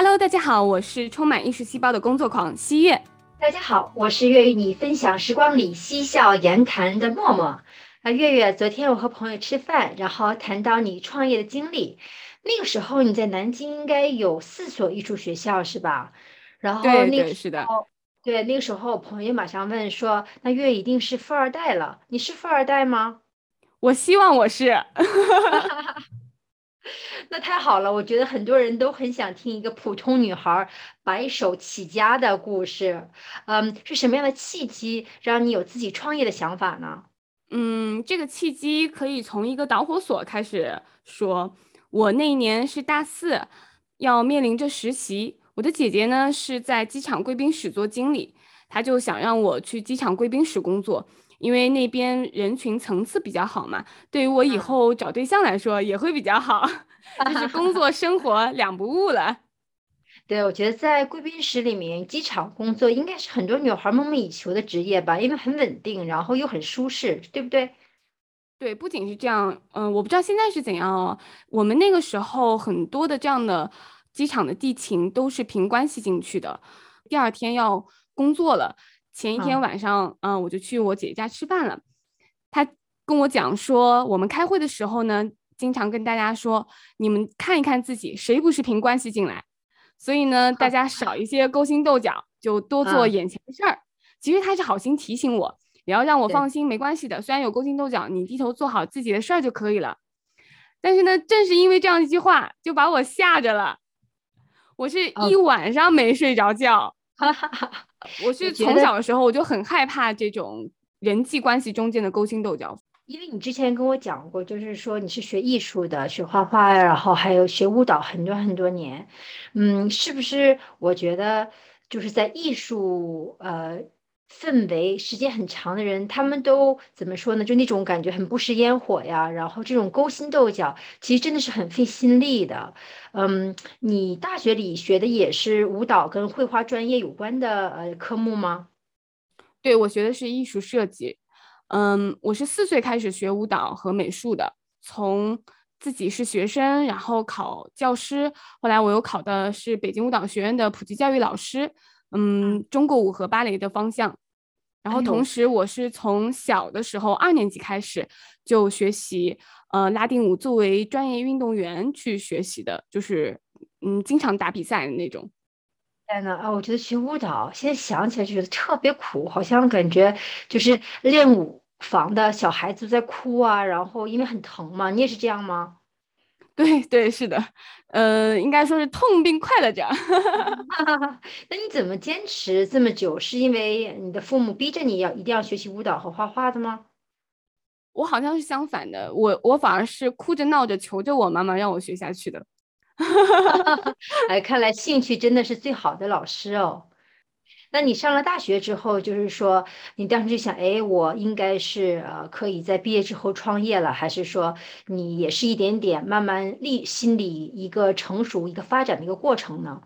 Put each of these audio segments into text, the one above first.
Hello，大家好，我是充满艺术细胞的工作狂西月。大家好，我是愿与你分享时光里嬉笑言谈的默默。啊，月月，昨天我和朋友吃饭，然后谈到你创业的经历。那个时候你在南京应该有四所艺术学校是吧？然后那个是的，对，那个时候朋友马上问说：“那月一定是富二代了？你是富二代吗？”我希望我是。那太好了，我觉得很多人都很想听一个普通女孩白手起家的故事。嗯，是什么样的契机让你有自己创业的想法呢？嗯，这个契机可以从一个导火索开始说。我那一年是大四，要面临着实习。我的姐姐呢是在机场贵宾室做经理，她就想让我去机场贵宾室工作，因为那边人群层次比较好嘛。对于我以后找对象来说也会比较好，就是工作生活两不误了。对，我觉得在贵宾室里面，机场工作应该是很多女孩梦寐以求的职业吧，因为很稳定，然后又很舒适，对不对？对，不仅是这样，嗯，我不知道现在是怎样哦。我们那个时候很多的这样的机场的地勤都是凭关系进去的。第二天要工作了，前一天晚上，嗯，我就去我姐姐家吃饭了。她跟我讲说，我们开会的时候呢，经常跟大家说，你们看一看自己，谁不是凭关系进来？所以呢，大家少一些勾心斗角，就多做眼前的事儿。其实她是好心提醒我。也要让我放心，没关系的。虽然有勾心斗角，你低头做好自己的事儿就可以了。但是呢，正是因为这样一句话，就把我吓着了。我是一晚上没睡着觉。我是从小的时候我就很害怕这种人际关系中间的勾心斗角。因为你之前跟我讲过，就是说你是学艺术的，学画画，然后还有学舞蹈很多很多年。嗯，是不是？我觉得就是在艺术，呃。氛围时间很长的人，他们都怎么说呢？就那种感觉很不食烟火呀，然后这种勾心斗角，其实真的是很费心力的。嗯，你大学里学的也是舞蹈跟绘画专业有关的呃科目吗？对，我学的是艺术设计。嗯，我是四岁开始学舞蹈和美术的，从自己是学生，然后考教师，后来我又考的是北京舞蹈学院的普及教育老师。嗯，中国舞和芭蕾的方向，然后同时我是从小的时候二年级开始就学习呃拉丁舞，作为专业运动员去学习的，就是嗯经常打比赛的那种。天呐啊，我觉得学舞蹈现在想起来就觉得特别苦，好像感觉就是练舞房的小孩子在哭啊，然后因为很疼嘛，你也是这样吗？对对是的，呃，应该说是痛并快乐着。那你怎么坚持这么久？是因为你的父母逼着你要一定要学习舞蹈和画画的吗？我好像是相反的，我我反而是哭着闹着求着我妈妈让我学下去的。哎，看来兴趣真的是最好的老师哦。那你上了大学之后，就是说你当时就想，哎，我应该是呃可以在毕业之后创业了，还是说你也是一点点慢慢立心理一个成熟、一个发展的一个过程呢？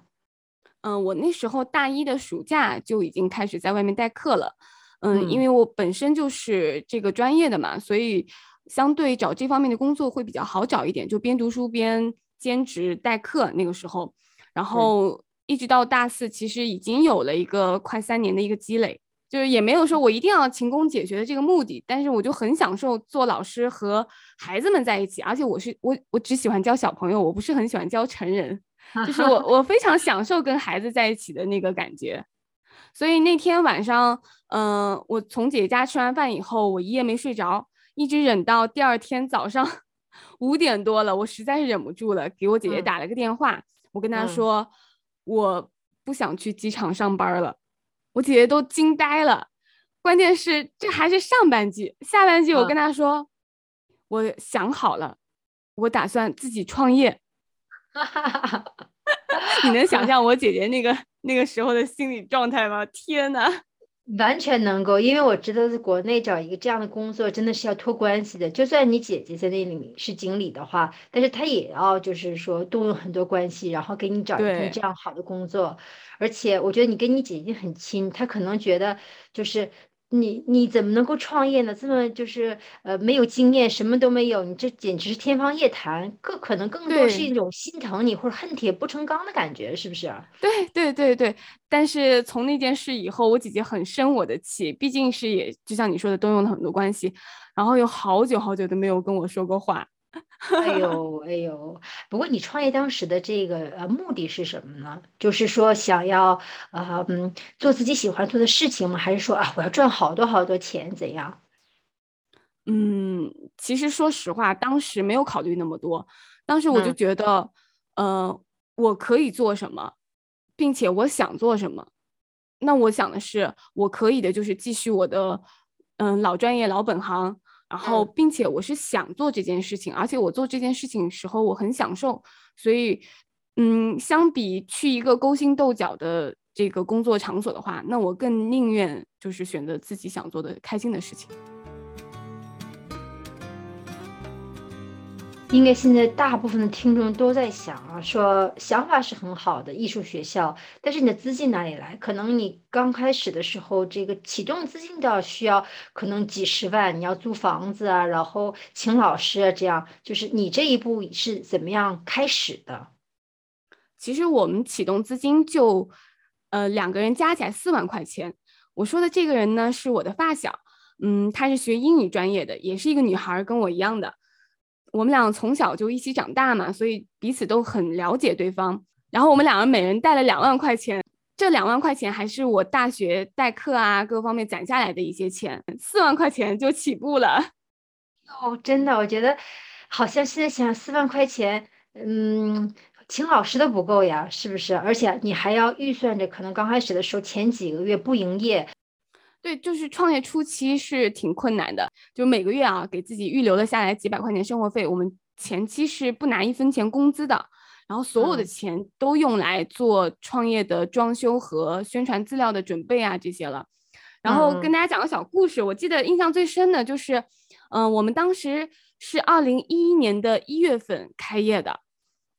嗯，我那时候大一的暑假就已经开始在外面代课了。嗯，因为我本身就是这个专业的嘛，所以相对找这方面的工作会比较好找一点，就边读书边兼职代课。那个时候，然后。一直到大四，其实已经有了一个快三年的一个积累，就是也没有说我一定要勤工俭学的这个目的，但是我就很享受做老师和孩子们在一起，而且我是我我只喜欢教小朋友，我不是很喜欢教成人，就是我我非常享受跟孩子在一起的那个感觉，所以那天晚上，嗯，我从姐姐家吃完饭以后，我一夜没睡着，一直忍到第二天早上五点多了，我实在是忍不住了，给我姐姐打了个电话，我跟她说。我不想去机场上班了，我姐姐都惊呆了。关键是这还是上半句，下半句我跟她说，我想好了，我打算自己创业。你能想象我姐姐那个那个时候的心理状态吗？天呐！完全能够，因为我知道在国内找一个这样的工作真的是要托关系的。就算你姐姐在那里面是经理的话，但是她也要就是说动用很多关系，然后给你找一份这样好的工作。而且我觉得你跟你姐姐已经很亲，她可能觉得就是你你怎么能够创业呢？这么就是呃没有经验，什么都没有，你这简直是天方夜谭。更可能更多是一种心疼你或者恨铁不成钢的感觉，是不是？对对对对。但是从那件事以后，我姐姐很生我的气，毕竟是也就像你说的，动用了很多关系，然后有好久好久都没有跟我说过话。哎呦哎呦！不过你创业当时的这个呃目的是什么呢？就是说想要呃嗯做自己喜欢做的事情吗？还是说啊我要赚好多好多钱怎样？嗯，其实说实话，当时没有考虑那么多。当时我就觉得，呃，我可以做什么，并且我想做什么。那我想的是，我可以的就是继续我的嗯老专业老本行。然后，并且我是想做这件事情，而且我做这件事情时候我很享受，所以，嗯，相比去一个勾心斗角的这个工作场所的话，那我更宁愿就是选择自己想做的开心的事情。应该现在大部分的听众都在想啊，说想法是很好的，艺术学校，但是你的资金哪里来？可能你刚开始的时候，这个启动资金都要需要可能几十万，你要租房子啊，然后请老师啊，这样就是你这一步是怎么样开始的？其实我们启动资金就，呃，两个人加起来四万块钱。我说的这个人呢，是我的发小，嗯，她是学英语专业的，也是一个女孩，跟我一样的。我们俩从小就一起长大嘛，所以彼此都很了解对方。然后我们两个每人带了两万块钱，这两万块钱还是我大学代课啊各方面攒下来的一些钱，四万块钱就起步了。哦，真的，我觉得好像现在想四万块钱，嗯，请老师都不够呀，是不是？而且你还要预算着，可能刚开始的时候前几个月不营业。对，就是创业初期是挺困难的，就每个月啊给自己预留了下来几百块钱生活费。我们前期是不拿一分钱工资的，然后所有的钱都用来做创业的装修和宣传资料的准备啊这些了。然后跟大家讲个小故事，我记得印象最深的就是，嗯，我们当时是二零一一年的一月份开业的，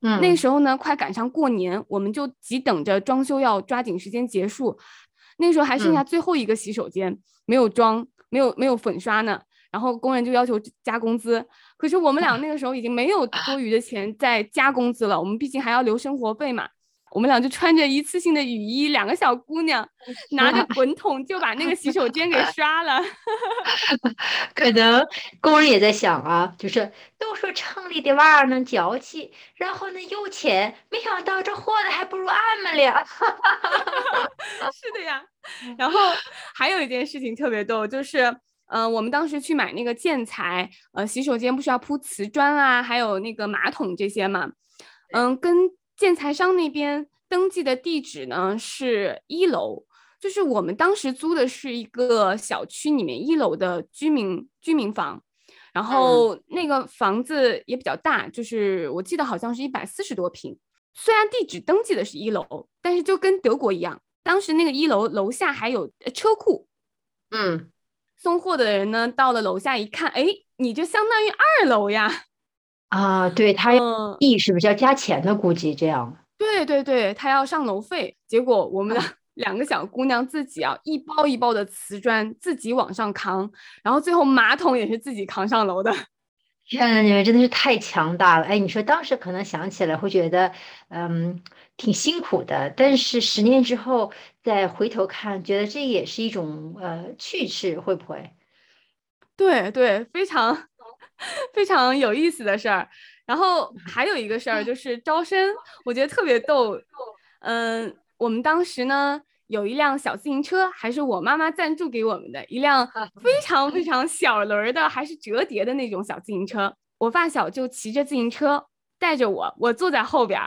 嗯，那时候呢快赶上过年，我们就急等着装修要抓紧时间结束。那时候还剩下最后一个洗手间没有装，没有没有粉刷呢，然后工人就要求加工资，可是我们俩那个时候已经没有多余的钱再加工资了，我们毕竟还要留生活费嘛。我们俩就穿着一次性的雨衣，两个小姑娘拿着 滚筒就把那个洗手间给刷了。可能工人也在想啊，就是都说城里的娃儿能娇气，然后呢有钱，没想到这活的还不如俺们俩。是的呀。然后还有一件事情特别逗，就是嗯，我们当时去买那个建材，呃，洗手间不是要铺瓷砖啊，还有那个马桶这些嘛，嗯，跟。建材商那边登记的地址呢是一楼，就是我们当时租的是一个小区里面一楼的居民居民房，然后那个房子也比较大，就是我记得好像是一百四十多平。虽然地址登记的是一楼，但是就跟德国一样，当时那个一楼楼下还有车库。嗯，送货的人呢到了楼下一看，哎，你就相当于二楼呀。啊，对他要地是不是要加钱的？估计这样。对对对，他要上楼费。结果我们 两个小姑娘自己啊，一包一包的瓷砖自己往上扛，然后最后马桶也是自己扛上楼的。天呐，你们真的是太强大了！哎，你说当时可能想起来会觉得，嗯，挺辛苦的，但是十年之后再回头看，觉得这也是一种呃趣事，会不会？对对，非常。非常有意思的事儿，然后还有一个事儿就是招生，我觉得特别逗。嗯，我们当时呢有一辆小自行车，还是我妈妈赞助给我们的，一辆非常非常小轮儿的，还是折叠的那种小自行车。我发小就骑着自行车带着我，我坐在后边，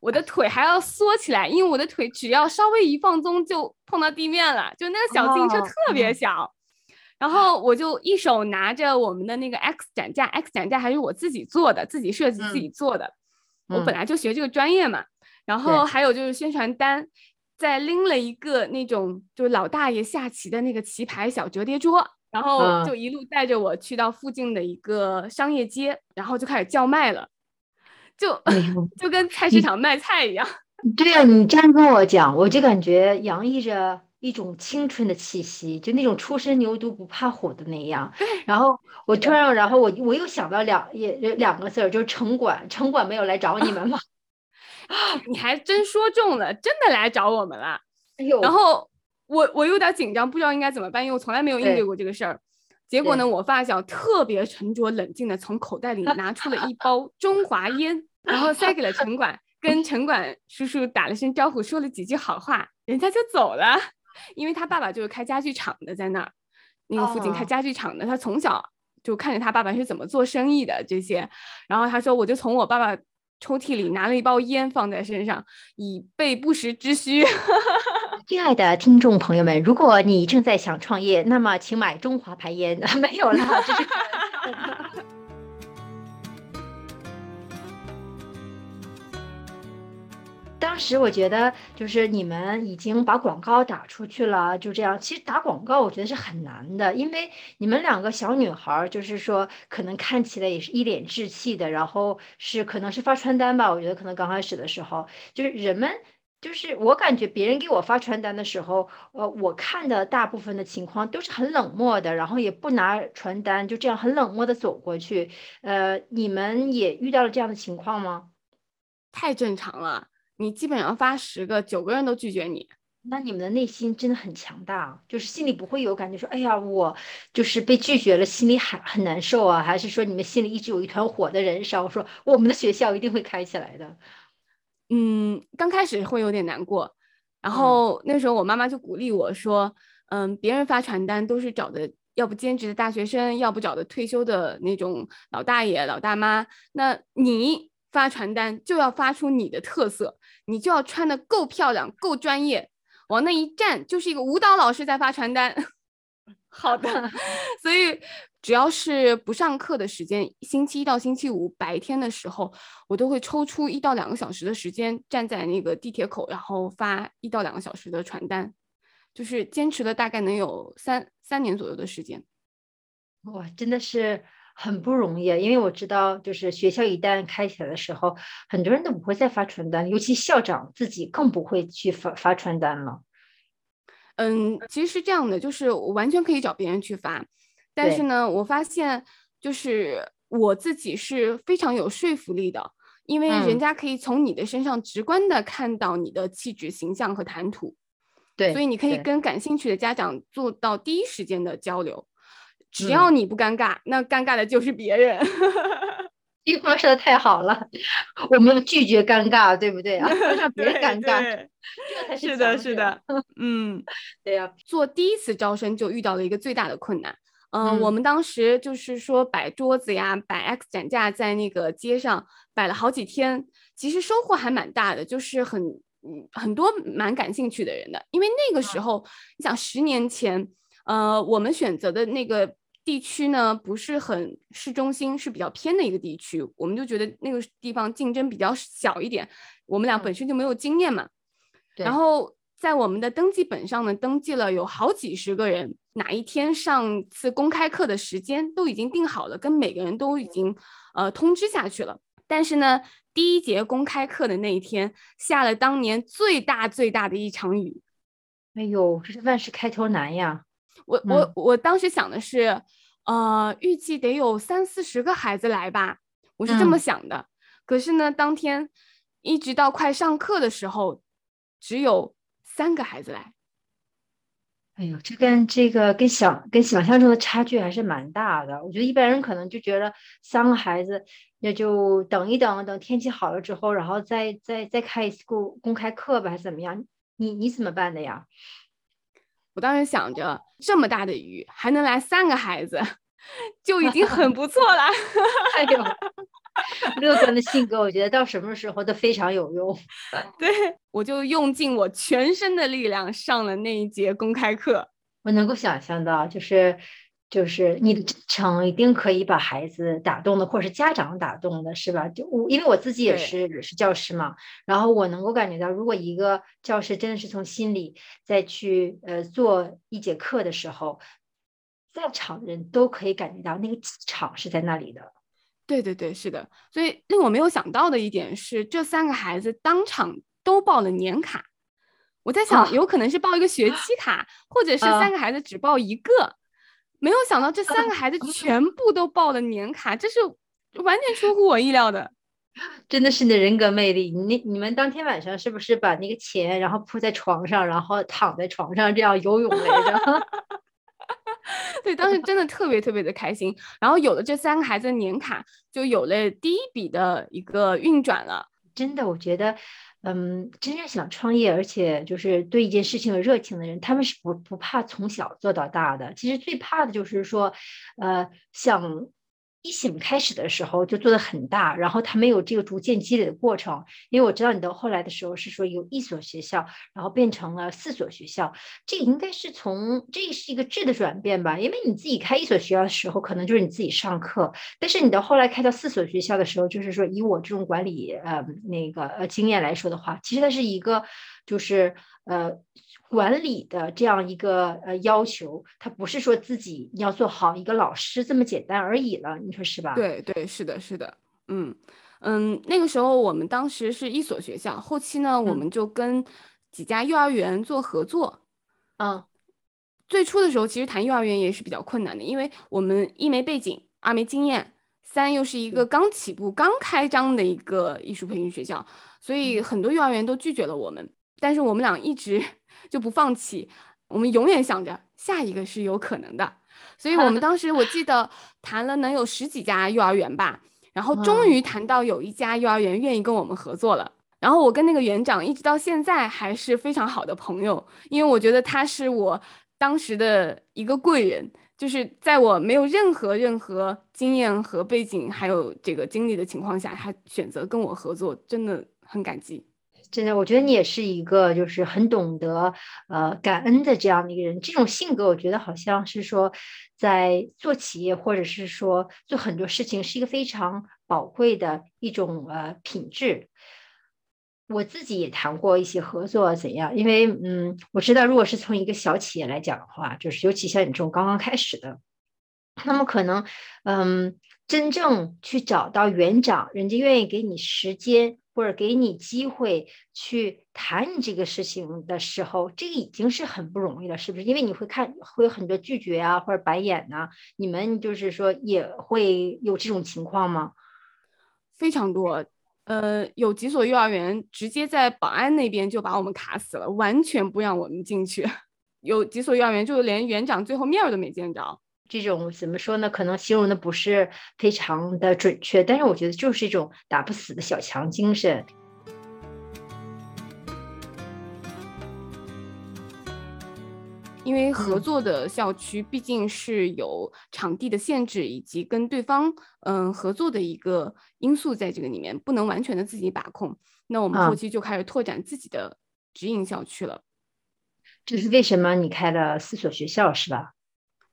我的腿还要缩起来，因为我的腿只要稍微一放松就碰到地面了，就那个小自行车特别小。然后我就一手拿着我们的那个 X 展架，X 展架还是我自己做的，自己设计自己做的。我本来就学这个专业嘛。然后还有就是宣传单，再拎了一个那种就是老大爷下棋的那个棋牌小折叠桌，然后就一路带着我去到附近的一个商业街，然后就开始叫卖了，就 就跟菜市场卖菜一样。对啊，你这样跟我讲，我就感觉洋溢着。一种青春的气息，就那种初生牛犊不怕虎的那样。然后我突然，然后我我又想到两也两个字儿，就是城管，城管没有来找你们吗？啊 你还真说中了，真的来找我们了。哎呦，然后我我有点紧张，不知道应该怎么办，因为我从来没有应对过这个事儿。结果呢，我发小特别沉着冷静的从口袋里拿出了一包中华烟，然后塞给了城管，跟城管叔叔打了声招呼，说了几句好话，人家就走了。因为他爸爸就是开家具厂的，在那儿那个附近开家具厂的，他从小就看着他爸爸是怎么做生意的这些。然后他说，我就从我爸爸抽屉里拿了一包烟放在身上，以备不时之需。亲爱的听众朋友们，如果你正在想创业，那么请买中华牌烟。没有了，这是。当时我觉得，就是你们已经把广告打出去了，就这样。其实打广告，我觉得是很难的，因为你们两个小女孩，就是说可能看起来也是一脸稚气的，然后是可能是发传单吧。我觉得可能刚开始的时候，就是人们。就是我感觉别人给我发传单的时候，呃，我看的大部分的情况都是很冷漠的，然后也不拿传单，就这样很冷漠的走过去。呃，你们也遇到了这样的情况吗？太正常了，你基本上发十个，九个人都拒绝你。那你们的内心真的很强大，就是心里不会有感觉说，哎呀，我就是被拒绝了，心里很很难受啊？还是说你们心里一直有一团火在燃烧，说我们的学校一定会开起来的？嗯，刚开始会有点难过，然后那时候我妈妈就鼓励我说：“嗯，别人发传单都是找的，要不兼职的大学生，要不找的退休的那种老大爷、老大妈。那你发传单就要发出你的特色，你就要穿的够漂亮、够专业，往那一站就是一个舞蹈老师在发传单。”好的，所以。只要是不上课的时间，星期一到星期五白天的时候，我都会抽出一到两个小时的时间，站在那个地铁口，然后发一到两个小时的传单，就是坚持了大概能有三三年左右的时间。哇，真的是很不容易，因为我知道，就是学校一旦开起来的时候，很多人都不会再发传单，尤其校长自己更不会去发发传单了。嗯，其实是这样的，就是我完全可以找别人去发。但是呢，我发现就是我自己是非常有说服力的，因为人家可以从你的身上直观的看到你的气质、形象和谈吐，对，所以你可以跟感兴趣的家长做到第一时间的交流，只要你不尴尬，那尴尬的就是别人。这句话说的太好了，我们要拒绝尴尬，对不对啊？让别人尴尬，这才是的，是的，嗯，对呀。做第一次招生就遇到了一个最大的困难。嗯，我们当时就是说摆桌子呀，摆 X 展架在那个街上摆了好几天，其实收获还蛮大的，就是很嗯很多蛮感兴趣的人的。因为那个时候，你想十年前，呃，我们选择的那个地区呢，不是很市中心，是比较偏的一个地区，我们就觉得那个地方竞争比较小一点，我们俩本身就没有经验嘛，然后。在我们的登记本上呢，登记了有好几十个人，哪一天上次公开课的时间都已经定好了，跟每个人都已经呃通知下去了。但是呢，第一节公开课的那一天下了当年最大最大的一场雨。哎呦，这是万事开头难呀！我我我当时想的是，呃，预计得有三四十个孩子来吧，我是这么想的。可是呢，当天一直到快上课的时候，只有。三个孩子来，哎呦，这跟这个跟想跟想象中的差距还是蛮大的。我觉得一般人可能就觉得三个孩子，那就等一等，等天气好了之后，然后再再再开一次公公开课吧，还是怎么样？你你怎么办的呀？我当时想着，这么大的雨还能来三个孩子，就已经很不错了。哎呦！乐观的性格，我觉得到什么时候都非常有用。对我就用尽我全身的力量上了那一节公开课。我能够想象到，就是就是你的真诚一定可以把孩子打动的，或者是家长打动的，是吧？就我因为我自己也是也是教师嘛，然后我能够感觉到，如果一个教师真的是从心里再去呃做一节课的时候，在场的人都可以感觉到那个气场是在那里的。对对对，是的。所以令我没有想到的一点是，这三个孩子当场都报了年卡。我在想，有可能是报一个学期卡，或者是三个孩子只报一个。没有想到这三个孩子 全部都报了年卡，这是完全出乎我意料的。真的是你的人格魅力。你你们当天晚上是不是把那个钱然后铺在床上，然后躺在床上这样游泳来着？对，当时真的特别特别的开心。然后有了这三个孩子的年卡，就有了第一笔的一个运转了。真的，我觉得，嗯，真正想创业，而且就是对一件事情有热情的人，他们是不不怕从小做到大的。其实最怕的就是说，呃，想。一醒开始的时候就做的很大，然后他没有这个逐渐积累的过程。因为我知道你到后来的时候是说有一所学校，然后变成了四所学校，这应该是从这是一个质的转变吧？因为你自己开一所学校的时候，可能就是你自己上课，但是你到后来开到四所学校的时候，就是说以我这种管理呃那个呃经验来说的话，其实它是一个就是呃。管理的这样一个呃要求，它不是说自己你要做好一个老师这么简单而已了，说是吧？对对，是的，是的，嗯嗯，那个时候我们当时是一所学校，后期呢，我们就跟几家幼儿园做合作。嗯，最初的时候其实谈幼儿园也是比较困难的，因为我们一没背景，二没经验，三又是一个刚起步、刚开张的一个艺术培训学校，所以很多幼儿园都拒绝了我们。但是我们俩一直。就不放弃，我们永远想着下一个是有可能的，所以我们 当时我记得谈了能有十几家幼儿园吧，然后终于谈到有一家幼儿园愿意跟我们合作了，然后我跟那个园长一直到现在还是非常好的朋友，因为我觉得他是我当时的一个贵人，就是在我没有任何任何经验和背景还有这个经历的情况下，他选择跟我合作，真的很感激。真的，我觉得你也是一个就是很懂得呃感恩的这样的一个人。这种性格，我觉得好像是说，在做企业或者是说做很多事情，是一个非常宝贵的一种呃品质。我自己也谈过一些合作怎样，因为嗯，我知道如果是从一个小企业来讲的话，就是尤其像你这种刚刚开始的，那么可能嗯，真正去找到园长，人家愿意给你时间。或者给你机会去谈你这个事情的时候，这个已经是很不容易了，是不是？因为你会看会有很多拒绝啊，或者白眼呐。你们就是说也会有这种情况吗？非常多，呃，有几所幼儿园直接在保安那边就把我们卡死了，完全不让我们进去。有几所幼儿园就连园长最后面都没见着。这种怎么说呢？可能形容的不是非常的准确，但是我觉得就是一种打不死的小强精神。因为合作的校区毕竟是有场地的限制，以及跟对方嗯合作的一个因素在这个里面，不能完全的自己把控。那我们后期就开始拓展自己的直营校区了。这是为什么？你开了四所学校是吧？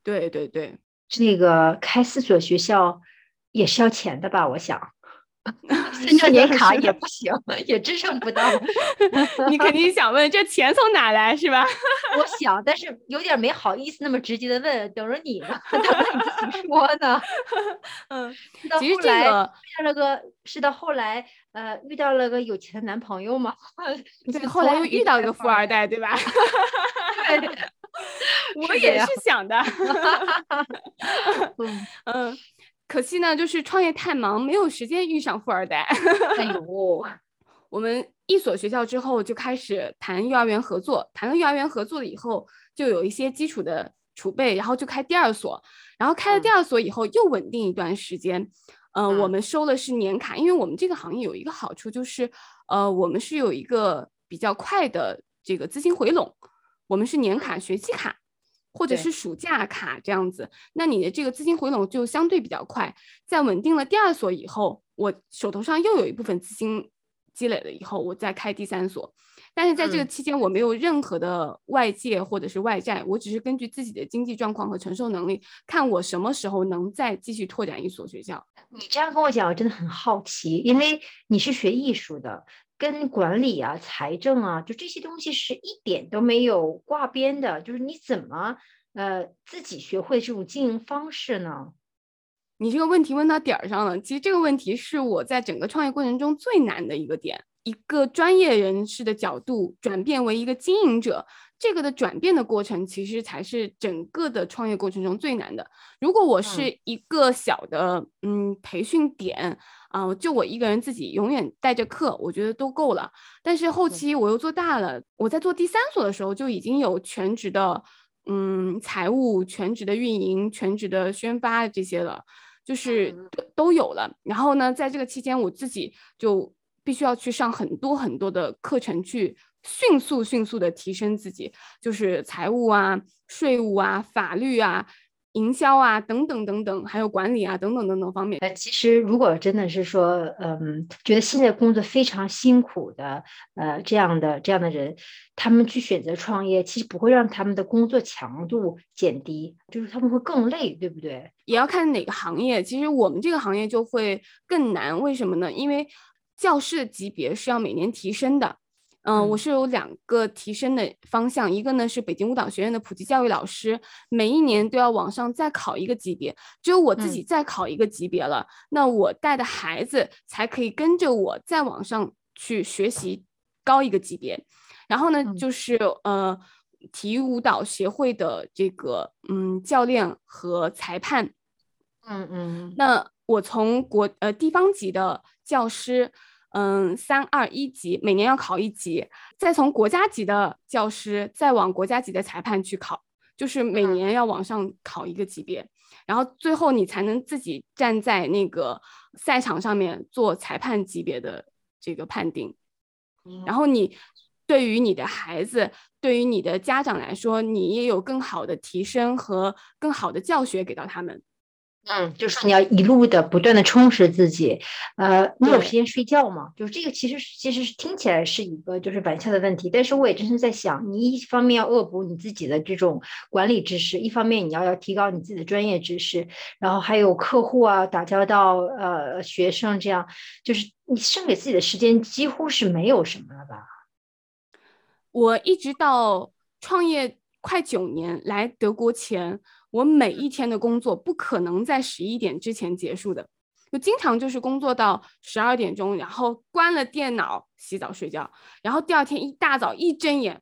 对对对，这个开四所学校也是要钱的吧？我想，三张年卡也不行，也支撑不到。你肯定想问，这钱从哪来是吧？我想，但是有点没好意思那么直接的问，等着你呢，等着你自己说呢。嗯，其实这个遇到了个，是到后来呃遇到了个有钱的男朋友嘛？对，后来又遇到一个富二代，对吧？对。我也是想的，嗯，可惜呢，就是创业太忙，没有时间遇上富二代。哎呦，我们一所学校之后就开始谈幼儿园合作，谈了幼儿园合作了以后，就有一些基础的储备，然后就开第二所，然后开了第二所以后又稳定一段时间。嗯，我们收的是年卡，因为我们这个行业有一个好处就是，呃，我们是有一个比较快的这个资金回笼。我们是年卡、学期卡，或者是暑假卡这样子，那你的这个资金回笼就相对比较快。在稳定了第二所以后，我手头上又有一部分资金积累了以后，我再开第三所。但是在这个期间，我没有任何的外界或者是外债，我只是根据自己的经济状况和承受能力，看我什么时候能再继续拓展一所学校。你这样跟我讲，我真的很好奇，因为你是学艺术的。跟管理啊、财政啊，就这些东西是一点都没有挂边的。就是你怎么呃自己学会这种经营方式呢？你这个问题问到点儿上了。其实这个问题是我在整个创业过程中最难的一个点。一个专业人士的角度转变为一个经营者，这个的转变的过程，其实才是整个的创业过程中最难的。如果我是一个小的嗯培训点啊，就我一个人自己永远带着课，我觉得都够了。但是后期我又做大了，我在做第三所的时候就已经有全职的嗯财务、全职的运营、全职的宣发这些了。就是都都有了，然后呢，在这个期间，我自己就必须要去上很多很多的课程，去迅速迅速的提升自己，就是财务啊、税务啊、法律啊。营销啊，等等等等，还有管理啊，等等等等方面。呃，其实如果真的是说，嗯，觉得现在工作非常辛苦的，呃，这样的这样的人，他们去选择创业，其实不会让他们的工作强度减低，就是他们会更累，对不对？也要看哪个行业。其实我们这个行业就会更难，为什么呢？因为教师的级别是要每年提升的。嗯，我是有两个提升的方向，一个呢是北京舞蹈学院的普及教育老师，每一年都要往上再考一个级别，只有我自己再考一个级别了，那我带的孩子才可以跟着我再往上去学习高一个级别。然后呢，就是呃，体育舞蹈协会的这个嗯教练和裁判，嗯嗯，那我从国呃地方级的教师。嗯，三二一级，每年要考一级，再从国家级的教师再往国家级的裁判去考，就是每年要往上考一个级别，然后最后你才能自己站在那个赛场上面做裁判级别的这个判定。然后你对于你的孩子，对于你的家长来说，你也有更好的提升和更好的教学给到他们。嗯，就是你要一路的不断的充实自己，呃，你有时间睡觉吗？就是这个其实其实是听起来是一个就是玩笑的问题，但是我也真是在想，你一方面要恶补你自己的这种管理知识，一方面你要要提高你自己的专业知识，然后还有客户啊，打交道，呃，学生这样，就是你剩给自己的时间几乎是没有什么了吧？我一直到创业快九年来德国前。我每一天的工作不可能在十一点之前结束的，就经常就是工作到十二点钟，然后关了电脑洗澡睡觉，然后第二天一大早一睁眼。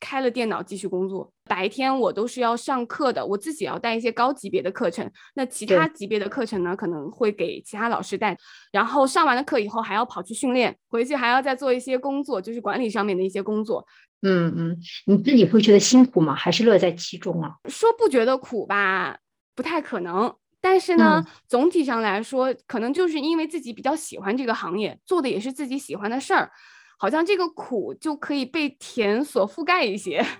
开了电脑继续工作，白天我都是要上课的，我自己要带一些高级别的课程，那其他级别的课程呢，可能会给其他老师带，然后上完了课以后还要跑去训练，回去还要再做一些工作，就是管理上面的一些工作。嗯嗯，你自己会觉得辛苦吗？还是乐在其中啊？说不觉得苦吧，不太可能。但是呢，总体上来说，可能就是因为自己比较喜欢这个行业，做的也是自己喜欢的事儿。好像这个苦就可以被甜所覆盖一些。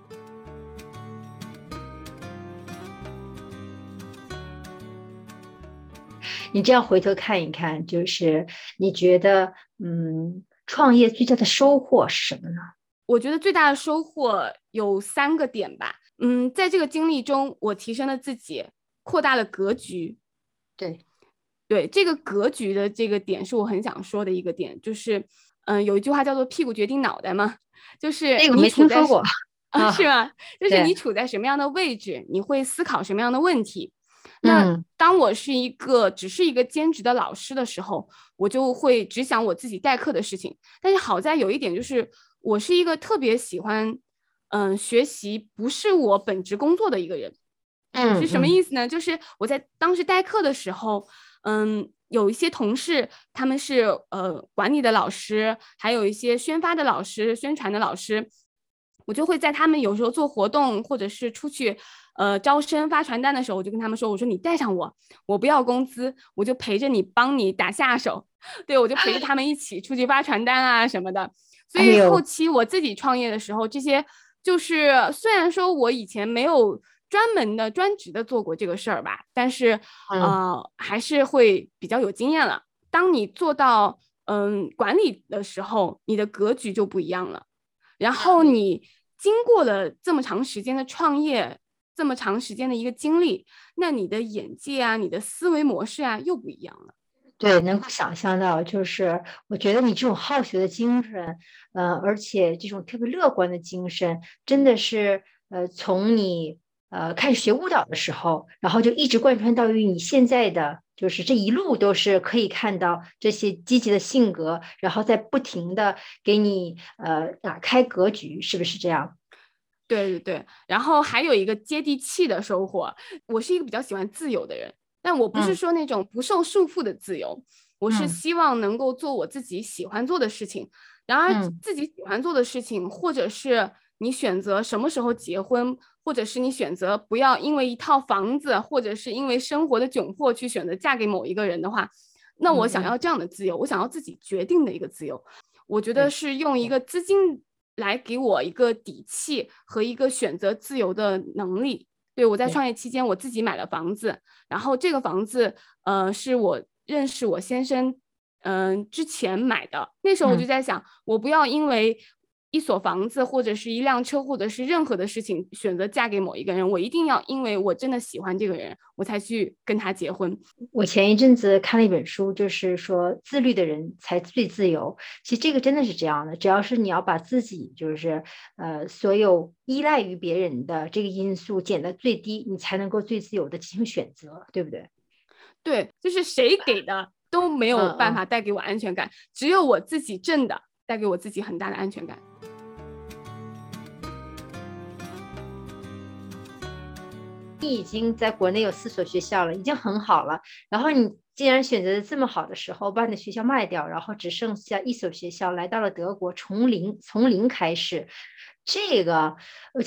你这样回头看一看，就是你觉得，嗯，创业最大的收获是什么呢？我觉得最大的收获有三个点吧。嗯，在这个经历中，我提升了自己，扩大了格局。对，对，这个格局的这个点是我很想说的一个点，就是。嗯，有一句话叫做“屁股决定脑袋”嘛，就是你没听说过啊？是吗？就是你处在什么样的位置，你会思考什么样的问题。那当我是一个只是一个兼职的老师的时候，我就会只想我自己代课的事情。但是好在有一点就是，我是一个特别喜欢嗯学习，不是我本职工作的一个人。嗯，是什么意思呢？就是我在当时代课的时候，嗯。有一些同事，他们是呃管理的老师，还有一些宣发的老师、宣传的老师，我就会在他们有时候做活动或者是出去呃招生发传单的时候，我就跟他们说：“我说你带上我，我不要工资，我就陪着你，帮你打下手。”对我就陪着他们一起出去发传单啊什么的。所以后期我自己创业的时候，这些就是虽然说我以前没有。专门的、专职的做过这个事儿吧，但是呃，还是会比较有经验了。当你做到嗯管理的时候，你的格局就不一样了。然后你经过了这么长时间的创业，这么长时间的一个经历，那你的眼界啊、你的思维模式啊又不一样了。对，能够想象到，就是我觉得你这种好学的精神，呃，而且这种特别乐观的精神，真的是呃从你。呃，开始学舞蹈的时候，然后就一直贯穿到于你现在的就是这一路都是可以看到这些积极的性格，然后在不停的给你呃打开格局，是不是这样？对对对，然后还有一个接地气的收获。我是一个比较喜欢自由的人，但我不是说那种不受束缚的自由，我是希望能够做我自己喜欢做的事情。然而，自己喜欢做的事情，或者是你选择什么时候结婚，或者是你选择不要因为一套房子，或者是因为生活的窘迫去选择嫁给某一个人的话，那我想要这样的自由，我想要自己决定的一个自由。我觉得是用一个资金。来给我一个底气和一个选择自由的能力。对我在创业期间，我自己买了房子，然后这个房子，呃，是我认识我先生，嗯，之前买的。那时候我就在想，我不要因为。一所房子，或者是一辆车，或者是任何的事情，选择嫁给某一个人，我一定要因为我真的喜欢这个人，我才去跟他结婚。我前一阵子看了一本书，就是说自律的人才最自由。其实这个真的是这样的，只要是你要把自己就是呃所有依赖于别人的这个因素减到最低，你才能够最自由的进行选择，对不对？对，就是谁给的都没有办法带给我安全感，只有我自己挣的带给我自己很大的安全感。你已经在国内有四所学校了，已经很好了。然后你既然选择这么好的时候把你的学校卖掉，然后只剩下一所学校，来到了德国，从零从零开始，这个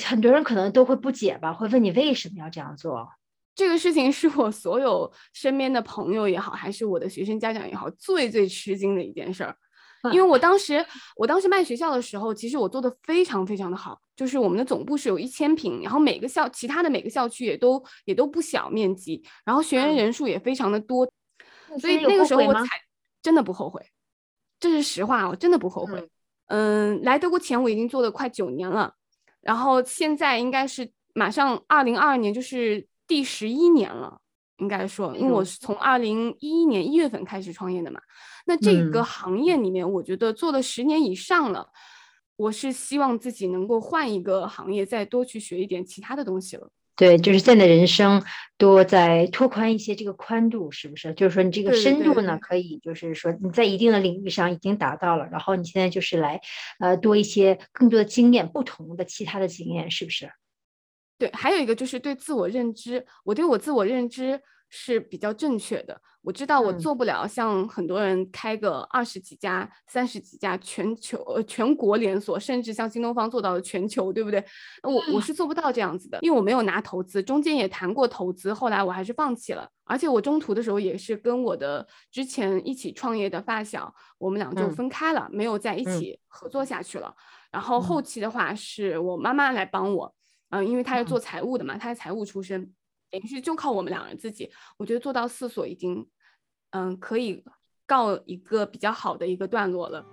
很多人可能都会不解吧，会问你为什么要这样做？这个事情是我所有身边的朋友也好，还是我的学生家长也好，最最吃惊的一件事儿。因为我当时，我当时卖学校的时候，其实我做的非常非常的好，就是我们的总部是有一千平，然后每个校，其他的每个校区也都也都不小面积，然后学员人数也非常的多，所以那个时候我才真的不后悔，这是实话，我真的不后悔。嗯，来德国前我已经做了快九年了，然后现在应该是马上二零二二年就是第十一年了。应该说，因为我是从二零一一年一月份开始创业的嘛，那这个行业里面，我觉得做了十年以上了，我是希望自己能够换一个行业，再多去学一点其他的东西了。对，就是现在的人生多再拓宽一些这个宽度，是不是？就是说你这个深度呢，可以就是说你在一定的领域上已经达到了，然后你现在就是来呃多一些更多的经验，不同的其他的经验，是不是？对，还有一个就是对自我认知，我对我自我认知是比较正确的。我知道我做不了像很多人开个二十几家、三十几家全球呃全国连锁，甚至像新东方做到了全球，对不对？我我是做不到这样子的，因为我没有拿投资，中间也谈过投资，后来我还是放弃了。而且我中途的时候也是跟我的之前一起创业的发小，我们俩就分开了，没有在一起合作下去了。然后后期的话是我妈妈来帮我。嗯，因为她是做财务的嘛，她是财务出身，等于是就靠我们两人自己。我觉得做到四所已经，嗯，可以告一个比较好的一个段落了。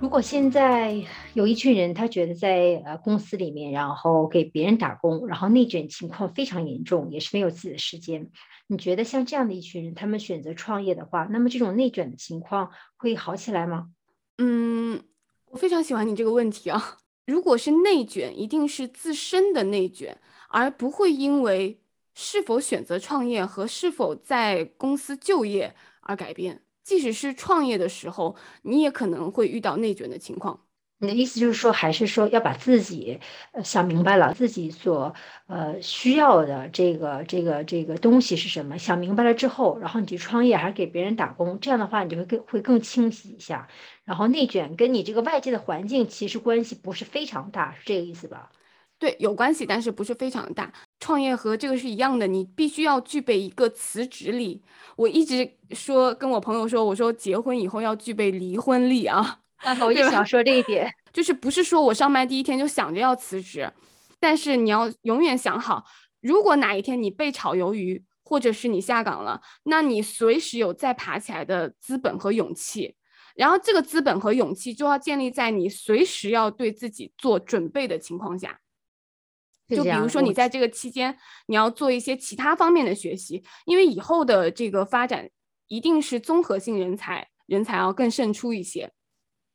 如果现在有一群人，他觉得在呃公司里面，然后给别人打工，然后内卷情况非常严重，也是没有自己的时间，你觉得像这样的一群人，他们选择创业的话，那么这种内卷的情况会好起来吗？嗯，我非常喜欢你这个问题啊。如果是内卷，一定是自身的内卷，而不会因为是否选择创业和是否在公司就业而改变。即使是创业的时候，你也可能会遇到内卷的情况。你的意思就是说，还是说要把自己想明白了，自己所呃需要的这个这个这个东西是什么？想明白了之后，然后你去创业还是给别人打工，这样的话你就会更会更清晰一下。然后内卷跟你这个外界的环境其实关系不是非常大，是这个意思吧？对，有关系，但是不是非常大。创业和这个是一样的，你必须要具备一个辞职力。我一直说跟我朋友说，我说结婚以后要具备离婚力啊。啊，我就想说这一点，就是不是说我上班第一天就想着要辞职，但是你要永远想好，如果哪一天你被炒鱿鱼，或者是你下岗了，那你随时有再爬起来的资本和勇气。然后这个资本和勇气就要建立在你随时要对自己做准备的情况下。就比如说你在这个期间，你要做一些其他方面的学习，因为以后的这个发展一定是综合性人才，人才要更胜出一些。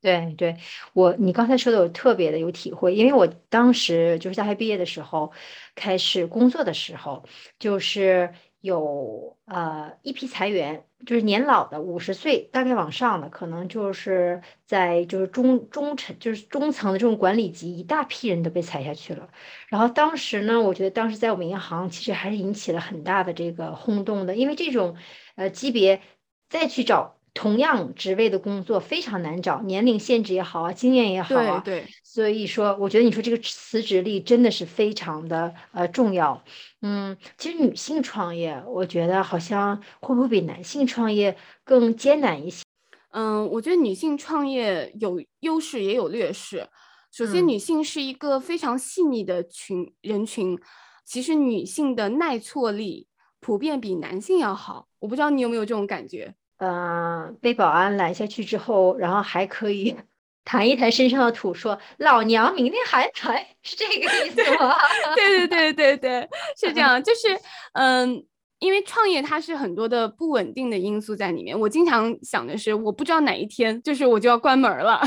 对对，我你刚才说的我特别的有体会，因为我当时就是大学毕业的时候，开始工作的时候，就是有呃一批裁员，就是年老的五十岁大概往上的，可能就是在就是中中层就是中层的这种管理级，一大批人都被裁下去了。然后当时呢，我觉得当时在我们银行其实还是引起了很大的这个轰动的，因为这种呃级别再去找。同样职位的工作非常难找，年龄限制也好啊，经验也好啊，对对，所以说我觉得你说这个辞职率真的是非常的呃重要。嗯，其实女性创业，我觉得好像会不会比男性创业更艰难一些？嗯，我觉得女性创业有优势也有劣势。首先，女性是一个非常细腻的群人群，其实女性的耐挫力普遍比男性要好。我不知道你有没有这种感觉？嗯，被保安拦下去之后，然后还可以 弹一弹身上的土，说：“老娘明天还来。”是这个意思吗？对对对对对，是这样。就是嗯，因为创业它是很多的不稳定的因素在里面。我经常想的是，我不知道哪一天就是我就要关门了，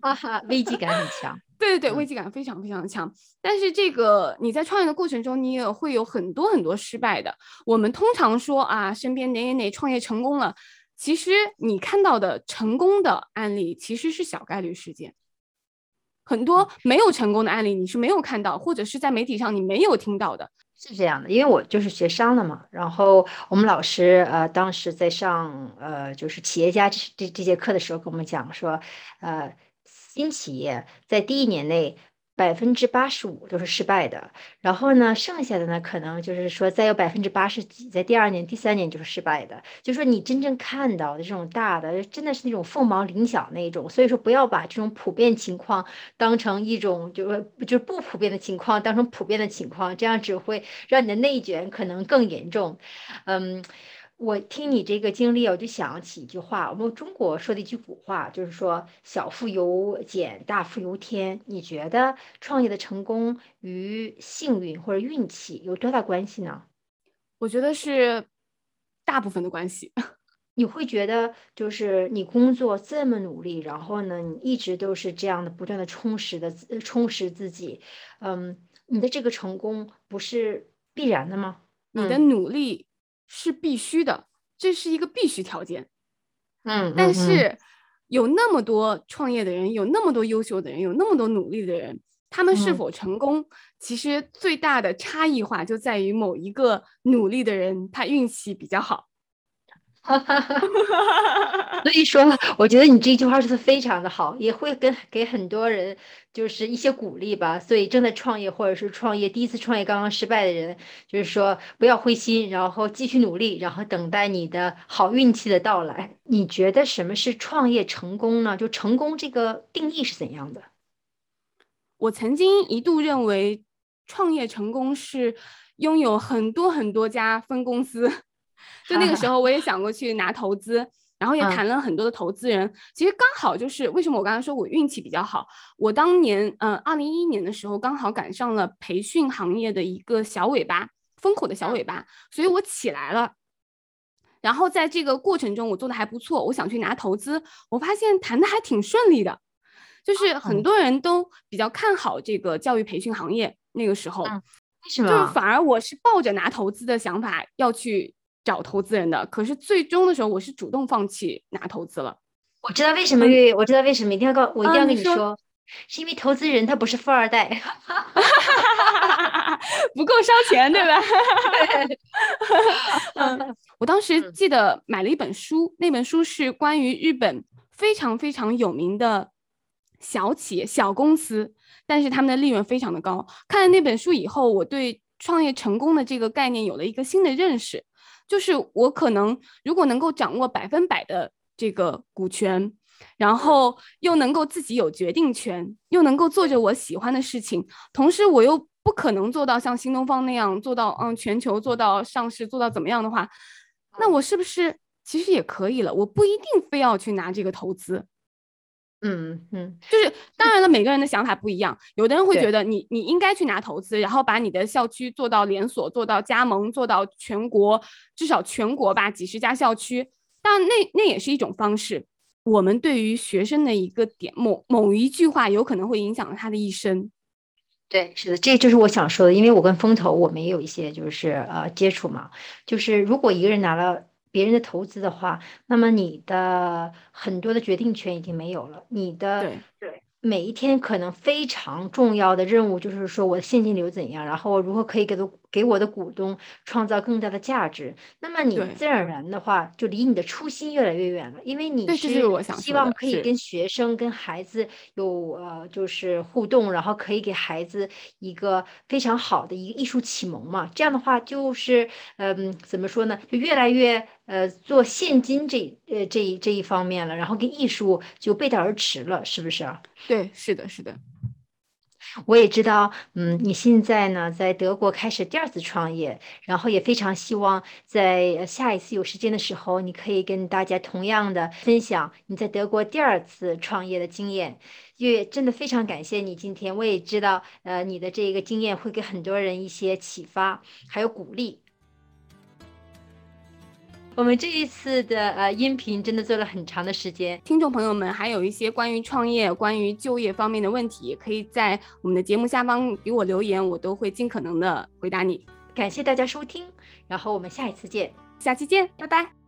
哈 哈，危机感很强。对对对，危机感非常非常的强。但是这个你在创业的过程中，你也会有很多很多失败的。我们通常说啊，身边哪哪哪创业成功了。其实你看到的成功的案例其实是小概率事件，很多没有成功的案例你是没有看到，或者是在媒体上你没有听到的，是这样的。因为我就是学商的嘛，然后我们老师呃当时在上呃就是企业家这这这节课的时候跟我们讲说，呃新企业在第一年内。百分之八十五都是失败的，然后呢，剩下的呢，可能就是说再有百分之八十几，在第二年、第三年就是失败的。就说你真正看到的这种大的，真的是那种凤毛麟角那种。所以说，不要把这种普遍情况当成一种就是就是不普遍的情况当成普遍的情况，这样只会让你的内卷可能更严重。嗯。我听你这个经历，我就想起一句话，我们中国说的一句古话，就是说“小富由俭，大富由天”。你觉得创业的成功与幸运或者运气有多大关系呢？我觉得是大部分的关系。你会觉得，就是你工作这么努力，然后呢，你一直都是这样的不断的充实的充实自己，嗯，你的这个成功不是必然的吗？你的努力。是必须的，这是一个必须条件。嗯，但是有那么多创业的人，有那么多优秀的人，有那么多努力的人，他们是否成功，其实最大的差异化就在于某一个努力的人，他运气比较好。哈哈哈！所以说，我觉得你这句话说的非常的好，也会跟给很多人就是一些鼓励吧。所以正在创业或者是创业第一次创业刚刚失败的人，就是说不要灰心，然后继续努力，然后等待你的好运气的到来。你觉得什么是创业成功呢？就成功这个定义是怎样的？我曾经一度认为，创业成功是拥有很多很多家分公司。就那个时候，我也想过去拿投资，然后也谈了很多的投资人。其实刚好就是为什么我刚才说我运气比较好，我当年嗯，二零一一年的时候刚好赶上了培训行业的一个小尾巴，风口的小尾巴，所以我起来了。然后在这个过程中，我做的还不错。我想去拿投资，我发现谈的还挺顺利的，就是很多人都比较看好这个教育培训行业。那个时候，为什么？就是反而我是抱着拿投资的想法要去。找投资人的，可是最终的时候，我是主动放弃拿投资了。我知道为什么月月，我知道为什么，一定要告，我一定要跟你说，是因为投资人他不是富二代，不够烧钱，对吧？嗯，我当时记得买了一本书，那本书是关于日本非常非常有名的小企业、小公司，但是他们的利润非常的高。看了那本书以后，我对创业成功的这个概念有了一个新的认识。就是我可能如果能够掌握百分百的这个股权，然后又能够自己有决定权，又能够做着我喜欢的事情，同时我又不可能做到像新东方那样做到嗯全球做到上市做到怎么样的话，那我是不是其实也可以了？我不一定非要去拿这个投资。嗯嗯，就是当然了，每个人的想法不一样。有的人会觉得你你应该去拿投资，然后把你的校区做到连锁，做到加盟，做到全国，至少全国吧，几十家校区。但，那那也是一种方式。我们对于学生的一个点，某某一句话有可能会影响他的一生。对，是的，这就是我想说的，因为我跟风投我们也有一些就是呃接触嘛，就是如果一个人拿了别人的投资的话，那么你的很多的决定权已经没有了，你的对对。每一天可能非常重要的任务就是说我的现金流怎样，然后我如何可以给的给我的股东创造更大的价值。那么你自然而然的话就离你的初心越来越远了，因为你是希望可以跟学生、跟孩子有呃就是互动，然后可以给孩子一个非常好的一个艺术启蒙嘛。这样的话就是嗯怎么说呢，就越来越呃做现金这呃这一这一方面了，然后跟艺术就背道而驰了，是不是啊？对。对，是的，是的，我也知道，嗯，你现在呢在德国开始第二次创业，然后也非常希望在下一次有时间的时候，你可以跟大家同样的分享你在德国第二次创业的经验。也真的非常感谢你今天，我也知道，呃，你的这个经验会给很多人一些启发，还有鼓励。我们这一次的呃音频真的做了很长的时间，听众朋友们还有一些关于创业、关于就业方面的问题，可以在我们的节目下方给我留言，我都会尽可能的回答你。感谢大家收听，然后我们下一次见，下期见，拜拜。